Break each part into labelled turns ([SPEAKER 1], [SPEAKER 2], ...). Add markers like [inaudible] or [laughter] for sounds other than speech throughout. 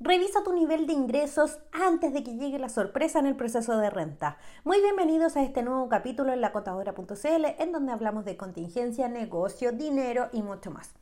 [SPEAKER 1] Revisa tu nivel de ingresos antes de que llegue la sorpresa en el proceso de renta. Muy bienvenidos a este nuevo capítulo en lacotadora.cl en donde hablamos de contingencia, negocio, dinero y mucho más.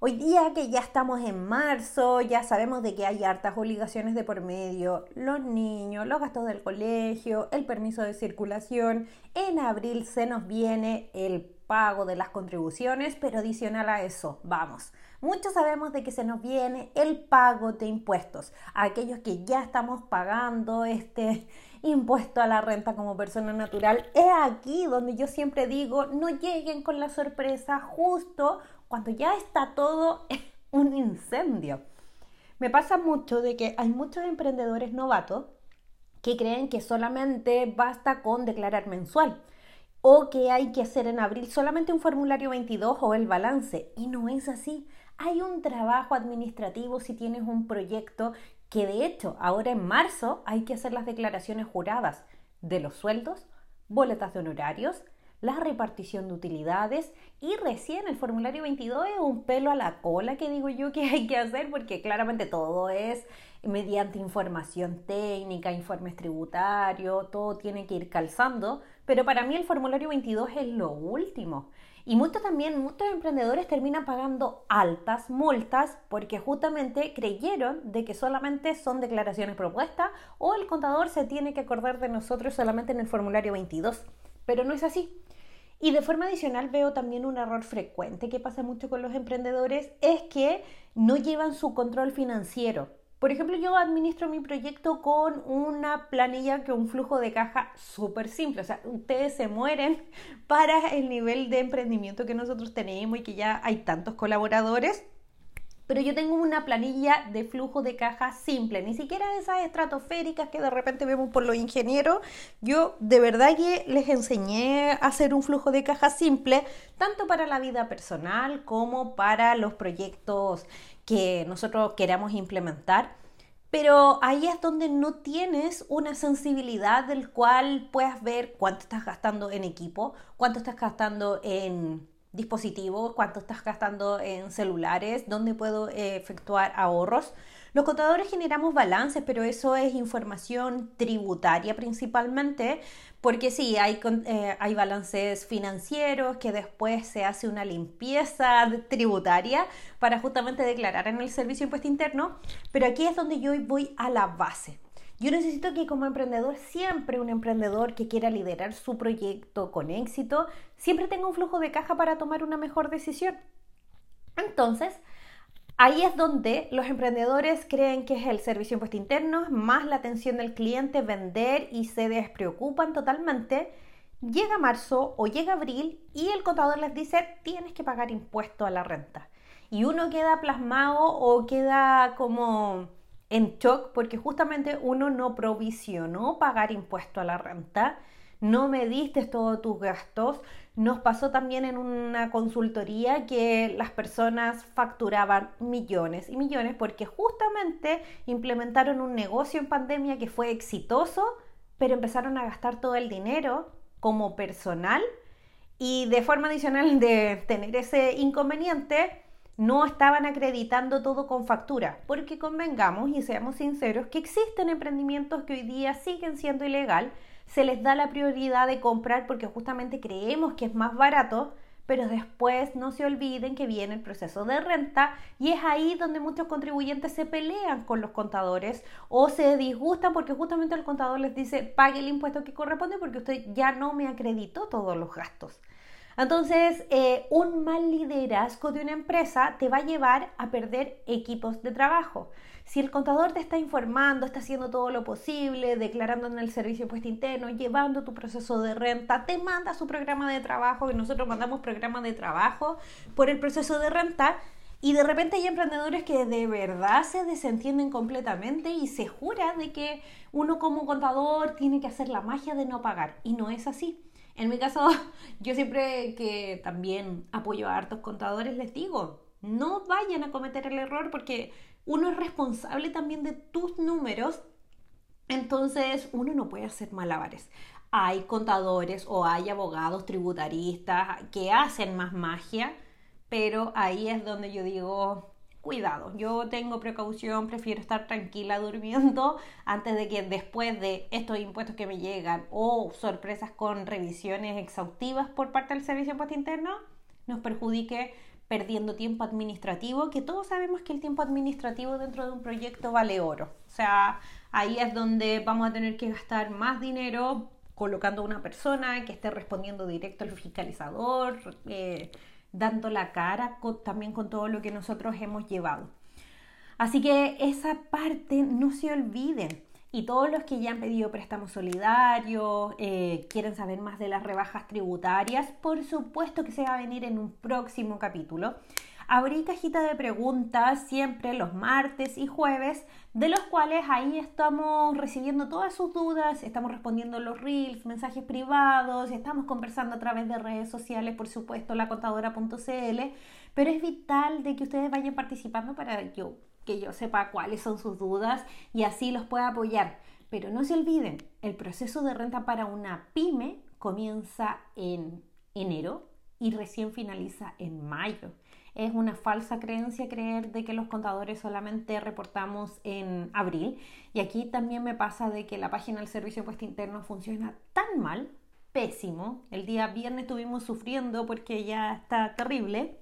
[SPEAKER 1] Hoy día que ya estamos en marzo, ya sabemos de que hay hartas obligaciones de por medio, los niños, los gastos del colegio, el permiso de circulación. En abril se nos viene el pago de las contribuciones, pero adicional a eso, vamos, muchos sabemos de que se nos viene el pago de impuestos, aquellos que ya estamos pagando este [laughs] impuesto a la renta como persona natural. Es aquí donde yo siempre digo, no lleguen con la sorpresa justo cuando ya está todo [laughs] un incendio. Me pasa mucho de que hay muchos emprendedores novatos que creen que solamente basta con declarar mensual o que hay que hacer en abril solamente un formulario 22 o el balance. Y no es así. Hay un trabajo administrativo si tienes un proyecto que de hecho ahora en marzo hay que hacer las declaraciones juradas de los sueldos, boletas de honorarios, la repartición de utilidades y recién el formulario 22 es un pelo a la cola que digo yo que hay que hacer porque claramente todo es mediante información técnica, informes tributarios, todo tiene que ir calzando, pero para mí el formulario 22 es lo último. Y muchos también, muchos emprendedores terminan pagando altas multas porque justamente creyeron de que solamente son declaraciones propuestas o el contador se tiene que acordar de nosotros solamente en el formulario 22. Pero no es así. Y de forma adicional veo también un error frecuente que pasa mucho con los emprendedores, es que no llevan su control financiero. Por ejemplo, yo administro mi proyecto con una planilla que un flujo de caja súper simple. O sea, ustedes se mueren [laughs] para el nivel de emprendimiento que nosotros tenemos y que ya hay tantos colaboradores pero yo tengo una planilla de flujo de caja simple, ni siquiera esas estratosféricas que de repente vemos por los ingenieros. Yo de verdad que les enseñé a hacer un flujo de caja simple, tanto para la vida personal como para los proyectos que nosotros queramos implementar. Pero ahí es donde no tienes una sensibilidad del cual puedas ver cuánto estás gastando en equipo, cuánto estás gastando en dispositivos, cuánto estás gastando en celulares, dónde puedo eh, efectuar ahorros. Los contadores generamos balances, pero eso es información tributaria principalmente, porque sí, hay, eh, hay balances financieros que después se hace una limpieza tributaria para justamente declarar en el servicio impuesto interno, pero aquí es donde yo voy a la base. Yo necesito que como emprendedor, siempre un emprendedor que quiera liderar su proyecto con éxito, siempre tenga un flujo de caja para tomar una mejor decisión. Entonces, ahí es donde los emprendedores creen que es el servicio de impuesto interno, más la atención del cliente, vender y se despreocupan totalmente. Llega marzo o llega abril y el contador les dice tienes que pagar impuesto a la renta. Y uno queda plasmado o queda como en shock porque justamente uno no provisionó pagar impuesto a la renta, no mediste todos tus gastos. Nos pasó también en una consultoría que las personas facturaban millones y millones porque justamente implementaron un negocio en pandemia que fue exitoso, pero empezaron a gastar todo el dinero como personal y de forma adicional de tener ese inconveniente, no estaban acreditando todo con factura, porque convengamos y seamos sinceros que existen emprendimientos que hoy día siguen siendo ilegal, se les da la prioridad de comprar porque justamente creemos que es más barato, pero después no se olviden que viene el proceso de renta y es ahí donde muchos contribuyentes se pelean con los contadores o se disgustan porque justamente el contador les dice pague el impuesto que corresponde porque usted ya no me acreditó todos los gastos. Entonces, eh, un mal liderazgo de una empresa te va a llevar a perder equipos de trabajo. Si el contador te está informando, está haciendo todo lo posible, declarando en el servicio de impuesto interno, llevando tu proceso de renta, te manda su programa de trabajo, y nosotros mandamos programa de trabajo por el proceso de renta, y de repente hay emprendedores que de verdad se desentienden completamente y se jura de que uno como contador tiene que hacer la magia de no pagar. Y no es así. En mi caso, [laughs] yo siempre que también apoyo a hartos contadores les digo, no vayan a cometer el error porque uno es responsable también de tus números, entonces uno no puede hacer malabares. Hay contadores o hay abogados tributaristas que hacen más magia, pero ahí es donde yo digo, cuidado, yo tengo precaución, prefiero estar tranquila durmiendo [laughs] antes de que después de estos impuestos que me llegan o sorpresas con revisiones exhaustivas por parte del Servicio de Impuesto Interno nos perjudique perdiendo tiempo administrativo, que todos sabemos que el tiempo administrativo dentro de un proyecto vale oro. O sea, ahí es donde vamos a tener que gastar más dinero colocando a una persona que esté respondiendo directo al fiscalizador, eh, dando la cara también con todo lo que nosotros hemos llevado. Así que esa parte no se olviden. Y todos los que ya han pedido préstamos solidarios, eh, quieren saber más de las rebajas tributarias, por supuesto que se va a venir en un próximo capítulo. Abrí cajita de preguntas siempre los martes y jueves, de los cuales ahí estamos recibiendo todas sus dudas, estamos respondiendo los reels, mensajes privados, estamos conversando a través de redes sociales, por supuesto, la contadora.cl, pero es vital de que ustedes vayan participando para yo, que yo sepa cuáles son sus dudas y así los pueda apoyar. Pero no se olviden, el proceso de renta para una pyme comienza en enero y recién finaliza en mayo. Es una falsa creencia creer de que los contadores solamente reportamos en abril. Y aquí también me pasa de que la página del Servicio de Impuesto Interno funciona tan mal, pésimo. El día viernes estuvimos sufriendo porque ya está terrible.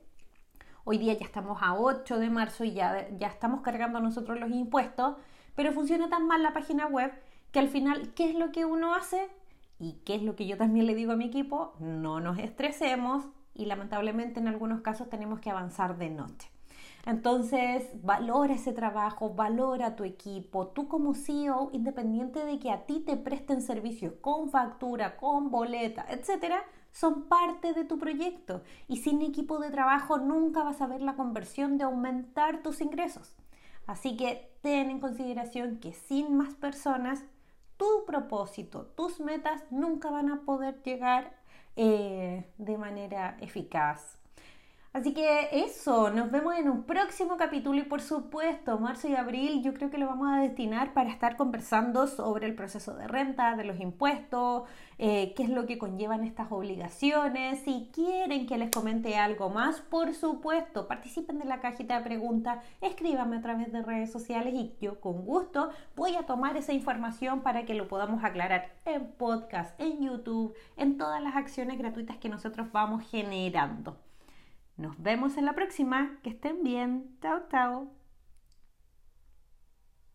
[SPEAKER 1] Hoy día ya estamos a 8 de marzo y ya, ya estamos cargando nosotros los impuestos. Pero funciona tan mal la página web que al final, ¿qué es lo que uno hace? Y qué es lo que yo también le digo a mi equipo, no nos estresemos, y lamentablemente en algunos casos tenemos que avanzar de noche. Entonces, valora ese trabajo, valora tu equipo. Tú como CEO, independiente de que a ti te presten servicios con factura, con boleta, etcétera, son parte de tu proyecto. Y sin equipo de trabajo nunca vas a ver la conversión de aumentar tus ingresos. Así que ten en consideración que sin más personas, tu propósito, tus metas nunca van a poder llegar eh, de manera eficaz. Así que eso, nos vemos en un próximo capítulo y por supuesto, marzo y abril yo creo que lo vamos a destinar para estar conversando sobre el proceso de renta, de los impuestos, eh, qué es lo que conllevan estas obligaciones. Si quieren que les comente algo más, por supuesto, participen de la cajita de preguntas, escríbanme a través de redes sociales y yo con gusto voy a tomar esa información para que lo podamos aclarar en podcast, en YouTube, en todas las acciones gratuitas que nosotros vamos generando. Nos vemos en la próxima. Que estén bien. Chao, chao.